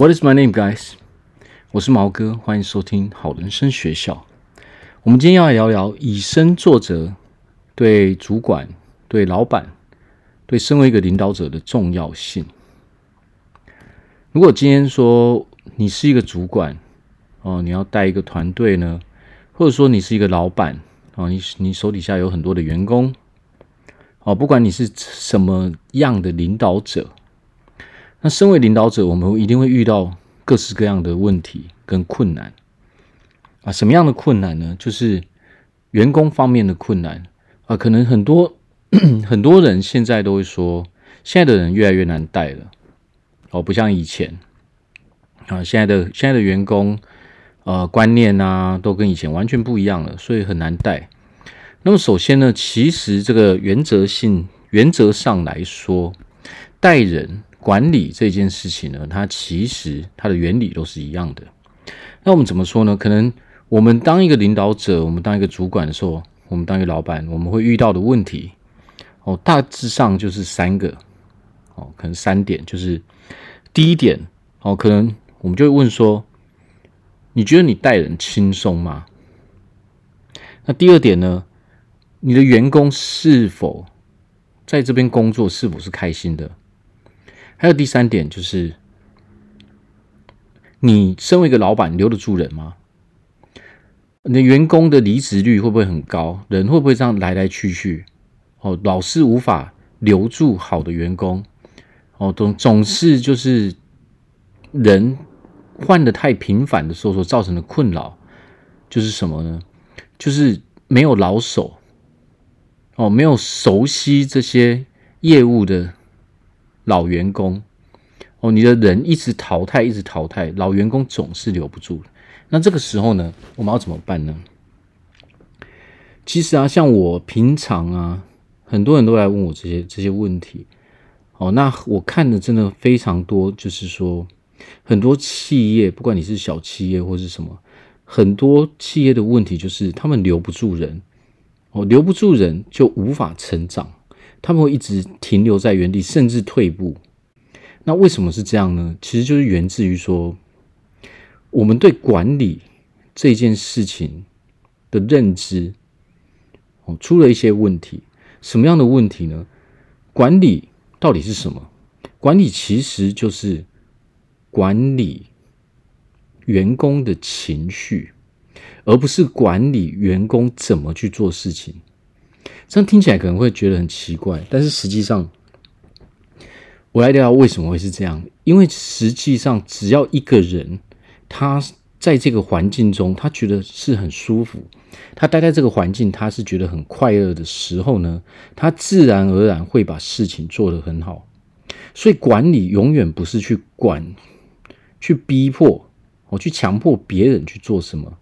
What is my name, guys？我是毛哥，欢迎收听好人生学校。我们今天要来聊聊以身作则对主管、对老板、对身为一个领导者的重要性。如果今天说你是一个主管哦，你要带一个团队呢，或者说你是一个老板哦，你你手底下有很多的员工哦，不管你是什么样的领导者。那身为领导者，我们一定会遇到各式各样的问题跟困难啊。什么样的困难呢？就是员工方面的困难啊。可能很多 很多人现在都会说，现在的人越来越难带了哦，不像以前啊。现在的现在的员工呃观念啊，都跟以前完全不一样了，所以很难带。那么首先呢，其实这个原则性原则上来说，带人。管理这件事情呢，它其实它的原理都是一样的。那我们怎么说呢？可能我们当一个领导者，我们当一个主管的时候，我们当一个老板，我们会遇到的问题哦，大致上就是三个哦，可能三点，就是第一点哦，可能我们就会问说，你觉得你带人轻松吗？那第二点呢，你的员工是否在这边工作是否是开心的？还有第三点就是，你身为一个老板，留得住人吗？你的员工的离职率会不会很高？人会不会这样来来去去？哦，老是无法留住好的员工，哦，总总是就是人换的太频繁的时候所造成的困扰，就是什么呢？就是没有老手，哦，没有熟悉这些业务的。老员工哦，你的人一直淘汰，一直淘汰，老员工总是留不住。那这个时候呢，我们要怎么办呢？其实啊，像我平常啊，很多人都来问我这些这些问题。哦，那我看的真的非常多，就是说很多企业，不管你是小企业或是什么，很多企业的问题就是他们留不住人。哦，留不住人就无法成长。他们会一直停留在原地，甚至退步。那为什么是这样呢？其实就是源自于说，我们对管理这件事情的认知哦，出了一些问题。什么样的问题呢？管理到底是什么？管理其实就是管理员工的情绪，而不是管理员工怎么去做事情。这样听起来可能会觉得很奇怪，但是实际上，我来聊聊为什么会是这样。因为实际上，只要一个人他在这个环境中，他觉得是很舒服，他待在这个环境，他是觉得很快乐的时候呢，他自然而然会把事情做得很好。所以，管理永远不是去管、去逼迫、我去强迫别人去做什么，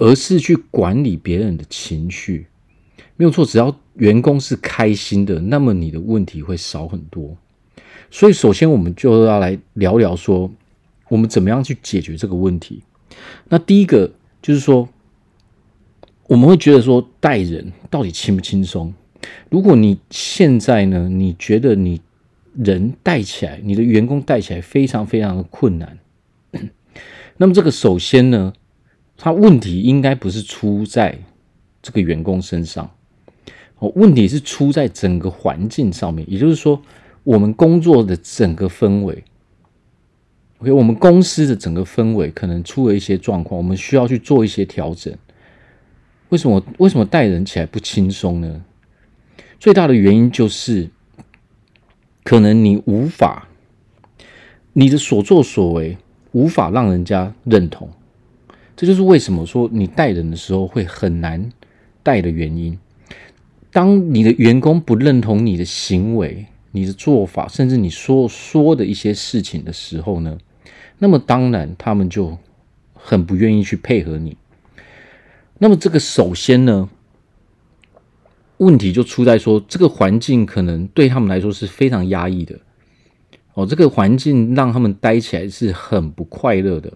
而是去管理别人的情绪。没有错，只要员工是开心的，那么你的问题会少很多。所以，首先我们就要来聊聊说，我们怎么样去解决这个问题。那第一个就是说，我们会觉得说，带人到底轻不轻松？如果你现在呢，你觉得你人带起来，你的员工带起来非常非常的困难，那么这个首先呢，他问题应该不是出在这个员工身上。哦，问题是出在整个环境上面，也就是说，我们工作的整个氛围，OK，我们公司的整个氛围可能出了一些状况，我们需要去做一些调整。为什么？为什么带人起来不轻松呢？最大的原因就是，可能你无法，你的所作所为无法让人家认同，这就是为什么说你带人的时候会很难带的原因。当你的员工不认同你的行为、你的做法，甚至你说说的一些事情的时候呢，那么当然他们就很不愿意去配合你。那么这个首先呢，问题就出在说，这个环境可能对他们来说是非常压抑的。哦，这个环境让他们待起来是很不快乐的。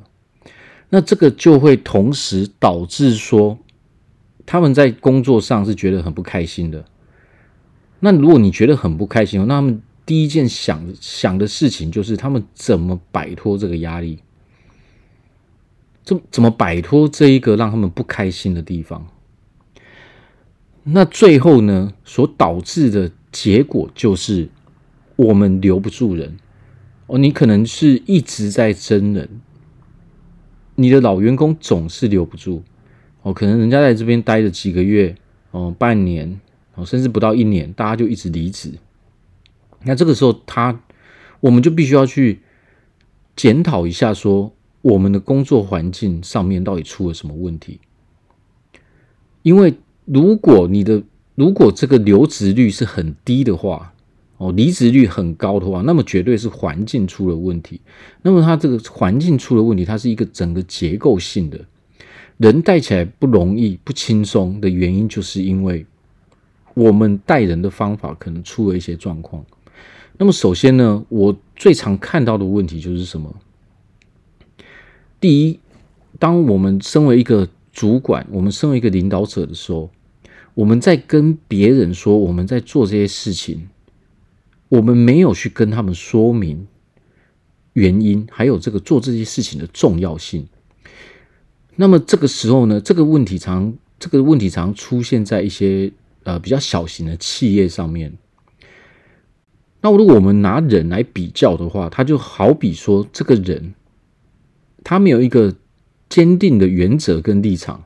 那这个就会同时导致说。他们在工作上是觉得很不开心的。那如果你觉得很不开心，那他们第一件想想的事情就是他们怎么摆脱这个压力，怎怎么摆脱这一个让他们不开心的地方。那最后呢，所导致的结果就是我们留不住人哦。你可能是一直在争人，你的老员工总是留不住哦。可能人家在这边待了几个月哦，半年哦，甚至不到一年，大家就一直离职。那这个时候，他我们就必须要去检讨一下，说我们的工作环境上面到底出了什么问题，因为。如果你的如果这个留职率是很低的话，哦，离职率很高的话，那么绝对是环境出了问题。那么它这个环境出了问题，它是一个整个结构性的，人带起来不容易、不轻松的原因，就是因为我们带人的方法可能出了一些状况。那么首先呢，我最常看到的问题就是什么？第一，当我们身为一个主管，我们身为一个领导者的时候，我们在跟别人说我们在做这些事情，我们没有去跟他们说明原因，还有这个做这些事情的重要性。那么这个时候呢，这个问题常这个问题常出现在一些呃比较小型的企业上面。那如果我们拿人来比较的话，他就好比说这个人，他没有一个。坚定的原则跟立场。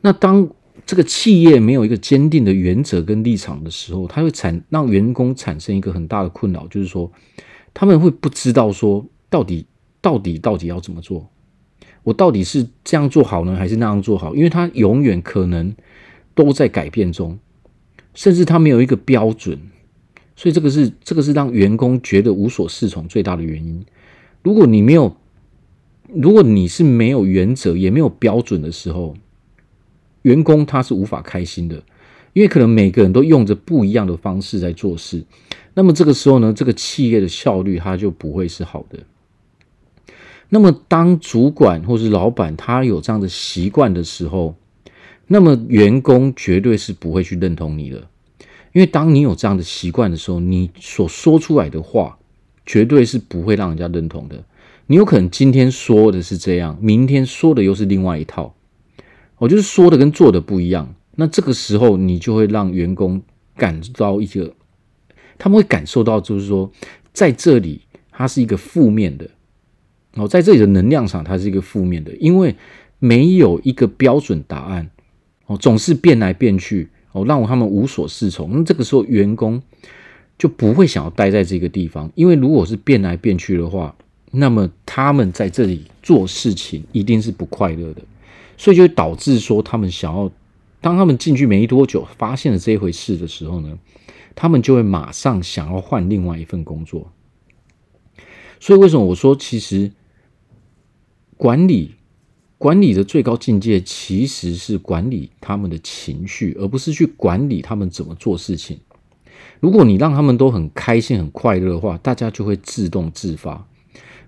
那当这个企业没有一个坚定的原则跟立场的时候，它会产让员工产生一个很大的困扰，就是说他们会不知道说到底到底到底要怎么做，我到底是这样做好呢，还是那样做好？因为他永远可能都在改变中，甚至他没有一个标准，所以这个是这个是让员工觉得无所适从最大的原因。如果你没有。如果你是没有原则也没有标准的时候，员工他是无法开心的，因为可能每个人都用着不一样的方式在做事，那么这个时候呢，这个企业的效率它就不会是好的。那么当主管或是老板他有这样的习惯的时候，那么员工绝对是不会去认同你的，因为当你有这样的习惯的时候，你所说出来的话绝对是不会让人家认同的。你有可能今天说的是这样，明天说的又是另外一套，我就是说的跟做的不一样。那这个时候，你就会让员工感到一个，他们会感受到，就是说，在这里它是一个负面的，哦，在这里的能量场它是一个负面的，因为没有一个标准答案，哦，总是变来变去，哦，让他们无所适从。那这个时候，员工就不会想要待在这个地方，因为如果是变来变去的话。那么他们在这里做事情一定是不快乐的，所以就会导致说他们想要，当他们进去没多久，发现了这一回事的时候呢，他们就会马上想要换另外一份工作。所以为什么我说其实管理管理的最高境界其实是管理他们的情绪，而不是去管理他们怎么做事情。如果你让他们都很开心、很快乐的话，大家就会自动自发。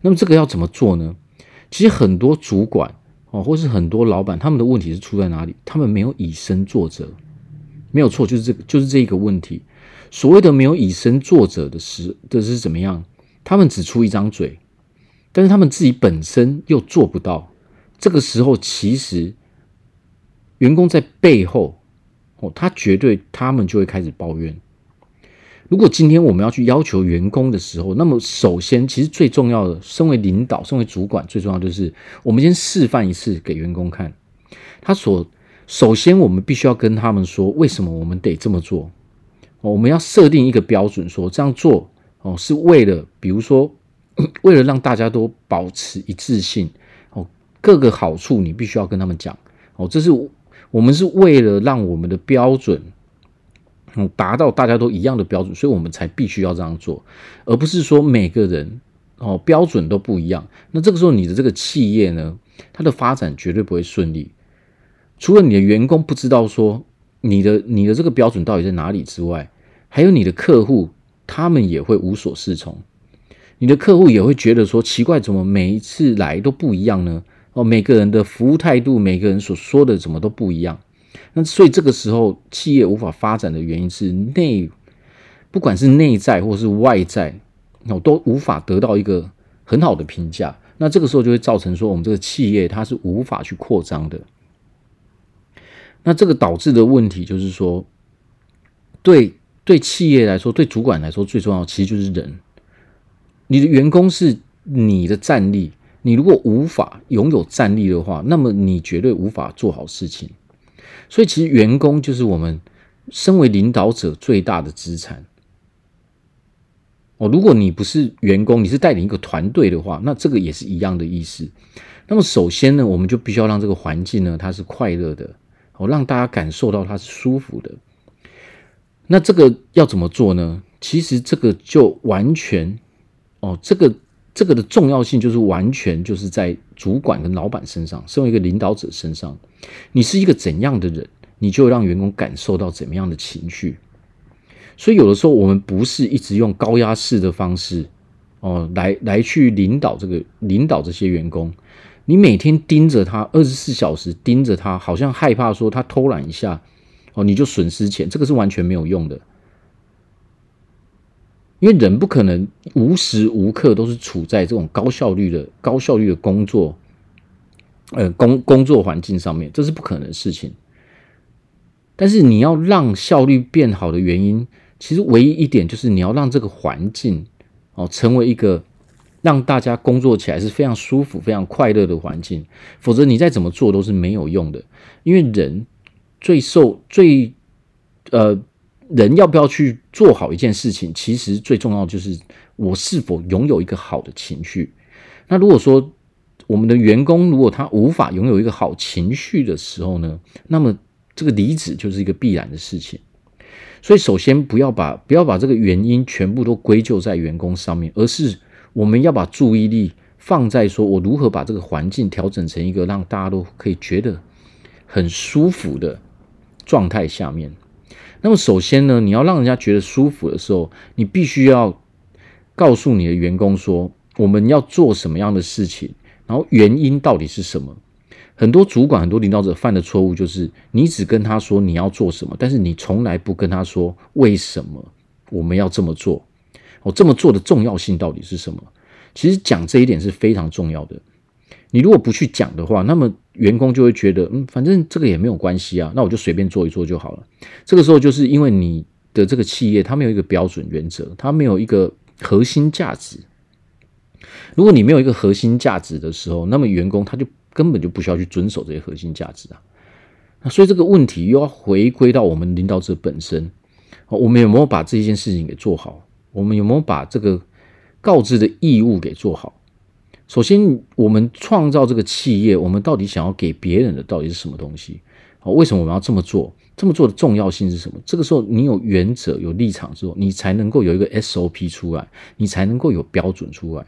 那么这个要怎么做呢？其实很多主管哦，或是很多老板，他们的问题是出在哪里？他们没有以身作则，没有错，就是这个，就是这一个问题。所谓的没有以身作则的是的是怎么样？他们只出一张嘴，但是他们自己本身又做不到。这个时候，其实员工在背后哦，他绝对他们就会开始抱怨。如果今天我们要去要求员工的时候，那么首先，其实最重要的，身为领导、身为主管，最重要就是我们先示范一次给员工看。他所首先，我们必须要跟他们说，为什么我们得这么做。我们要设定一个标准，说这样做哦，是为了，比如说，为了让大家都保持一致性哦，各个好处你必须要跟他们讲哦，这是我们是为了让我们的标准。嗯，达到大家都一样的标准，所以我们才必须要这样做，而不是说每个人哦标准都不一样。那这个时候，你的这个企业呢，它的发展绝对不会顺利。除了你的员工不知道说你的你的这个标准到底在哪里之外，还有你的客户，他们也会无所适从。你的客户也会觉得说奇怪，怎么每一次来都不一样呢？哦，每个人的服务态度，每个人所说的怎么都不一样。那所以这个时候，企业无法发展的原因是内，不管是内在或是外在，哦，都无法得到一个很好的评价。那这个时候就会造成说，我们这个企业它是无法去扩张的。那这个导致的问题就是说，对对企业来说，对主管来说，最重要其实就是人。你的员工是你的战力，你如果无法拥有战力的话，那么你绝对无法做好事情。所以，其实员工就是我们身为领导者最大的资产。哦，如果你不是员工，你是带领一个团队的话，那这个也是一样的意思。那么，首先呢，我们就必须要让这个环境呢，它是快乐的，哦，让大家感受到它是舒服的。那这个要怎么做呢？其实这个就完全，哦，这个这个的重要性就是完全就是在主管跟老板身上，身为一个领导者身上，你是一个怎样的人，你就让员工感受到怎么样的情绪。所以有的时候我们不是一直用高压式的方式哦，来来去领导这个领导这些员工，你每天盯着他二十四小时盯着他，好像害怕说他偷懒一下哦，你就损失钱，这个是完全没有用的。因为人不可能无时无刻都是处在这种高效率的高效率的工作，呃工工作环境上面，这是不可能的事情。但是你要让效率变好的原因。其实唯一一点就是你要让这个环境哦成为一个让大家工作起来是非常舒服、非常快乐的环境，否则你再怎么做都是没有用的。因为人最受最呃人要不要去做好一件事情，其实最重要就是我是否拥有一个好的情绪。那如果说我们的员工如果他无法拥有一个好情绪的时候呢，那么这个离职就是一个必然的事情。所以，首先不要把不要把这个原因全部都归咎在员工上面，而是我们要把注意力放在说我如何把这个环境调整成一个让大家都可以觉得很舒服的状态下面。那么，首先呢，你要让人家觉得舒服的时候，你必须要告诉你的员工说，我们要做什么样的事情，然后原因到底是什么。很多主管、很多领导者犯的错误就是，你只跟他说你要做什么，但是你从来不跟他说为什么我们要这么做。哦，这么做的重要性到底是什么？其实讲这一点是非常重要的。你如果不去讲的话，那么员工就会觉得，嗯，反正这个也没有关系啊，那我就随便做一做就好了。这个时候就是因为你的这个企业它没有一个标准原则，它没有一个核心价值。如果你没有一个核心价值的时候，那么员工他就。根本就不需要去遵守这些核心价值啊，那所以这个问题又要回归到我们领导者本身，我们有没有把这件事情给做好？我们有没有把这个告知的义务给做好？首先，我们创造这个企业，我们到底想要给别人的到底是什么东西？好，为什么我们要这么做？这么做的重要性是什么？这个时候，你有原则、有立场之后，你才能够有一个 SOP 出来，你才能够有标准出来。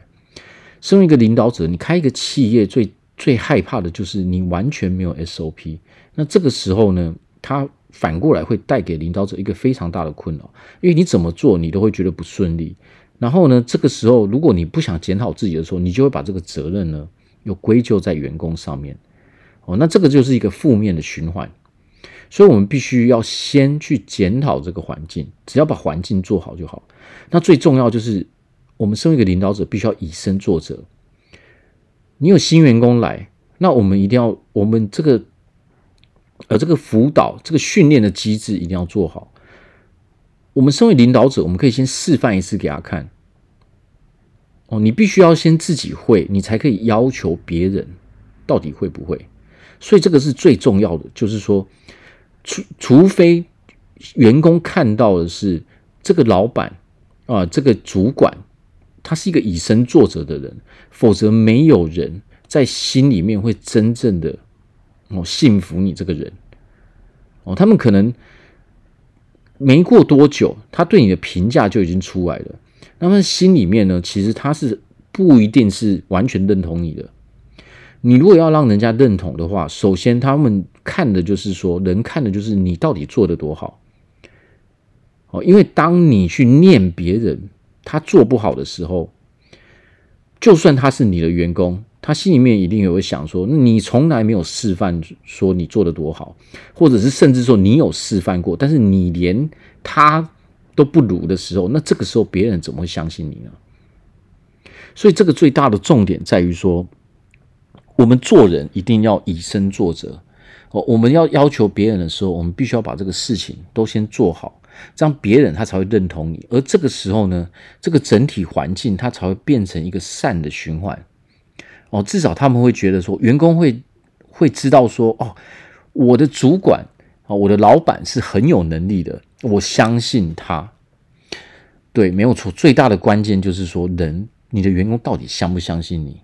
身为一个领导者，你开一个企业最最害怕的就是你完全没有 SOP，那这个时候呢，他反过来会带给领导者一个非常大的困扰，因为你怎么做你都会觉得不顺利。然后呢，这个时候如果你不想检讨自己的时候，你就会把这个责任呢又归咎在员工上面。哦，那这个就是一个负面的循环。所以我们必须要先去检讨这个环境，只要把环境做好就好。那最重要就是我们身为一个领导者，必须要以身作则。你有新员工来，那我们一定要，我们这个，呃，这个辅导、这个训练的机制一定要做好。我们身为领导者，我们可以先示范一次给他看。哦，你必须要先自己会，你才可以要求别人到底会不会。所以这个是最重要的，就是说，除除非员工看到的是这个老板啊，这个主管。他是一个以身作则的人，否则没有人在心里面会真正的哦信服你这个人哦。他们可能没过多久，他对你的评价就已经出来了。那么心里面呢，其实他是不一定是完全认同你的。你如果要让人家认同的话，首先他们看的就是说，人看的就是你到底做得多好哦。因为当你去念别人。他做不好的时候，就算他是你的员工，他心里面一定也会想说：你从来没有示范说你做的多好，或者是甚至说你有示范过，但是你连他都不如的时候，那这个时候别人怎么会相信你呢？所以这个最大的重点在于说，我们做人一定要以身作则。哦，我们要要求别人的时候，我们必须要把这个事情都先做好，这样别人他才会认同你。而这个时候呢，这个整体环境它才会变成一个善的循环。哦，至少他们会觉得说，员工会会知道说，哦，我的主管啊，我的老板是很有能力的，我相信他。对，没有错。最大的关键就是说，人，你的员工到底相不相信你？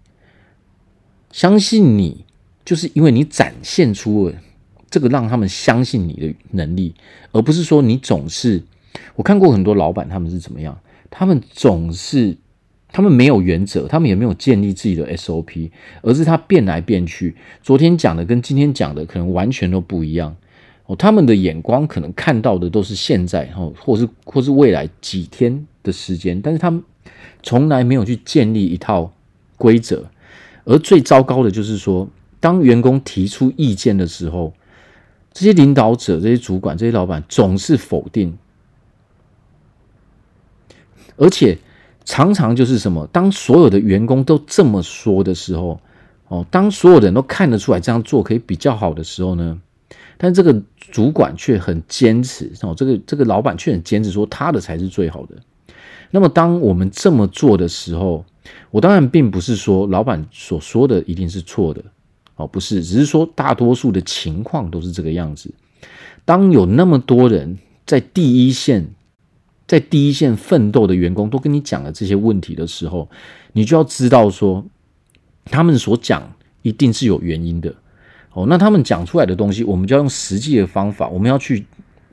相信你。就是因为你展现出了这个让他们相信你的能力，而不是说你总是。我看过很多老板，他们是怎么样？他们总是，他们没有原则，他们也没有建立自己的 SOP，而是他变来变去。昨天讲的跟今天讲的可能完全都不一样哦。他们的眼光可能看到的都是现在哦，或是或是未来几天的时间，但是他们从来没有去建立一套规则。而最糟糕的就是说。当员工提出意见的时候，这些领导者、这些主管、这些老板总是否定，而且常常就是什么？当所有的员工都这么说的时候，哦，当所有的人都看得出来这样做可以比较好的时候呢，但这个主管却很坚持，哦，这个这个老板却很坚持说他的才是最好的。那么，当我们这么做的时候，我当然并不是说老板所说的一定是错的。哦，不是，只是说大多数的情况都是这个样子。当有那么多人在第一线，在第一线奋斗的员工都跟你讲了这些问题的时候，你就要知道说，他们所讲一定是有原因的。哦，那他们讲出来的东西，我们就要用实际的方法，我们要去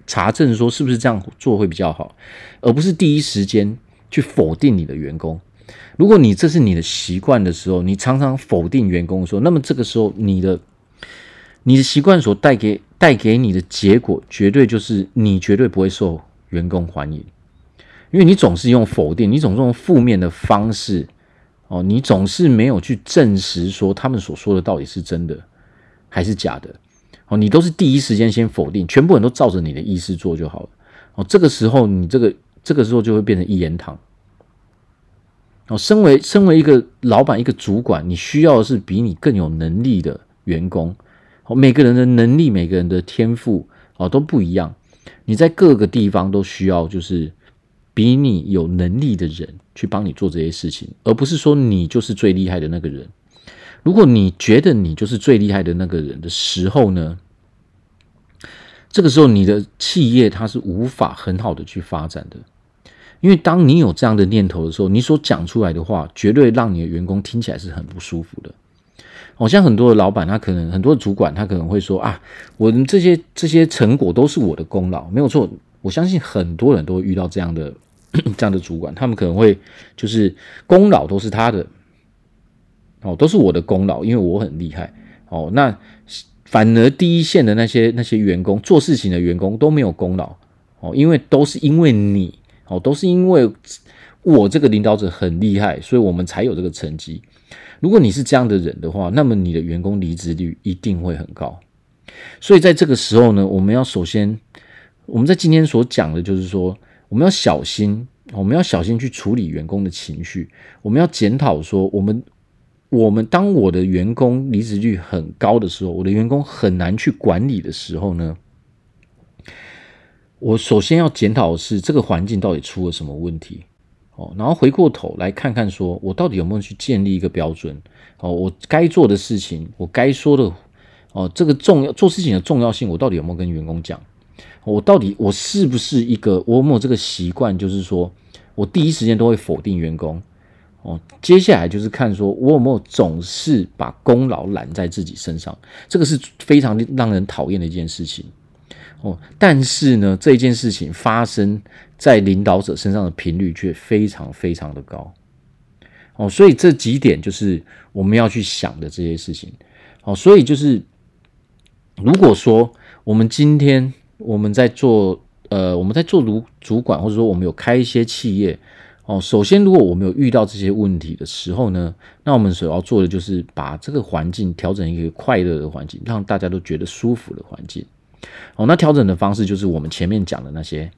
查证说是不是这样做会比较好，而不是第一时间去否定你的员工。如果你这是你的习惯的时候，你常常否定员工说，那么这个时候你的你的习惯所带给带给你的结果，绝对就是你绝对不会受员工欢迎，因为你总是用否定，你总是用负面的方式哦，你总是没有去证实说他们所说的到底是真的还是假的哦，你都是第一时间先否定，全部人都照着你的意思做就好了哦，这个时候你这个这个时候就会变成一言堂。哦，身为身为一个老板、一个主管，你需要的是比你更有能力的员工。哦，每个人的能力、每个人的天赋哦都不一样。你在各个地方都需要，就是比你有能力的人去帮你做这些事情，而不是说你就是最厉害的那个人。如果你觉得你就是最厉害的那个人的时候呢，这个时候你的企业它是无法很好的去发展的。因为当你有这样的念头的时候，你所讲出来的话，绝对让你的员工听起来是很不舒服的。好像很多的老板，他可能很多主管，他可能会说啊，我们这些这些成果都是我的功劳，没有错。我相信很多人都会遇到这样的这样的主管，他们可能会就是功劳都是他的，哦，都是我的功劳，因为我很厉害。哦，那反而第一线的那些那些员工做事情的员工都没有功劳，哦，因为都是因为你。哦，都是因为我这个领导者很厉害，所以我们才有这个成绩。如果你是这样的人的话，那么你的员工离职率一定会很高。所以在这个时候呢，我们要首先，我们在今天所讲的就是说，我们要小心，我们要小心去处理员工的情绪。我们要检讨说，我们我们当我的员工离职率很高的时候，我的员工很难去管理的时候呢，我首先要检讨的是这个环境到底出了什么问题，哦，然后回过头来看看，说我到底有没有去建立一个标准，哦，我该做的事情，我该说的，哦，这个重要做事情的重要性，我到底有没有跟员工讲？我到底我是不是一个我有没有这个习惯，就是说我第一时间都会否定员工，哦，接下来就是看说我有没有总是把功劳揽在自己身上，这个是非常让人讨厌的一件事情。哦，但是呢，这件事情发生在领导者身上的频率却非常非常的高。哦，所以这几点就是我们要去想的这些事情。哦，所以就是如果说我们今天我们在做呃我们在做主主管，或者说我们有开一些企业，哦，首先如果我们有遇到这些问题的时候呢，那我们所要做的就是把这个环境调整一个快乐的环境，让大家都觉得舒服的环境。哦，那调整的方式就是我们前面讲的那些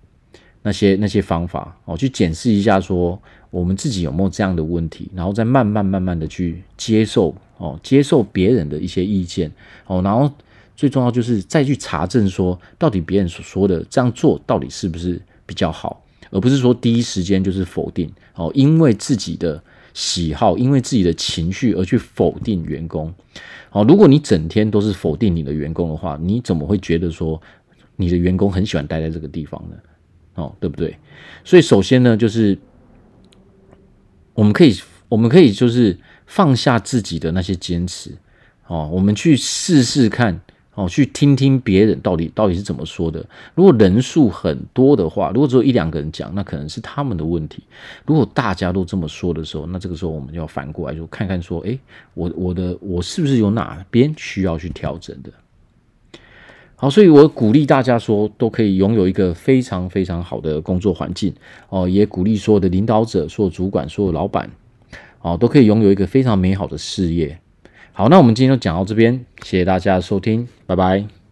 那些那些方法哦，去检视一下说我们自己有没有这样的问题，然后再慢慢慢慢的去接受哦，接受别人的一些意见哦，然后最重要就是再去查证说到底别人所说的这样做到底是不是比较好，而不是说第一时间就是否定哦，因为自己的喜好，因为自己的情绪而去否定员工。哦，如果你整天都是否定你的员工的话，你怎么会觉得说你的员工很喜欢待在这个地方呢？哦，对不对？所以首先呢，就是我们可以，我们可以就是放下自己的那些坚持，哦，我们去试试看。哦，去听听别人到底到底是怎么说的。如果人数很多的话，如果只有一两个人讲，那可能是他们的问题。如果大家都这么说的时候，那这个时候我们就要反过来就看看说，诶，我我的我是不是有哪边需要去调整的？好，所以我鼓励大家说，都可以拥有一个非常非常好的工作环境哦，也鼓励所有的领导者、所有主管、所有老板哦，都可以拥有一个非常美好的事业。好，那我们今天就讲到这边，谢谢大家的收听，拜拜。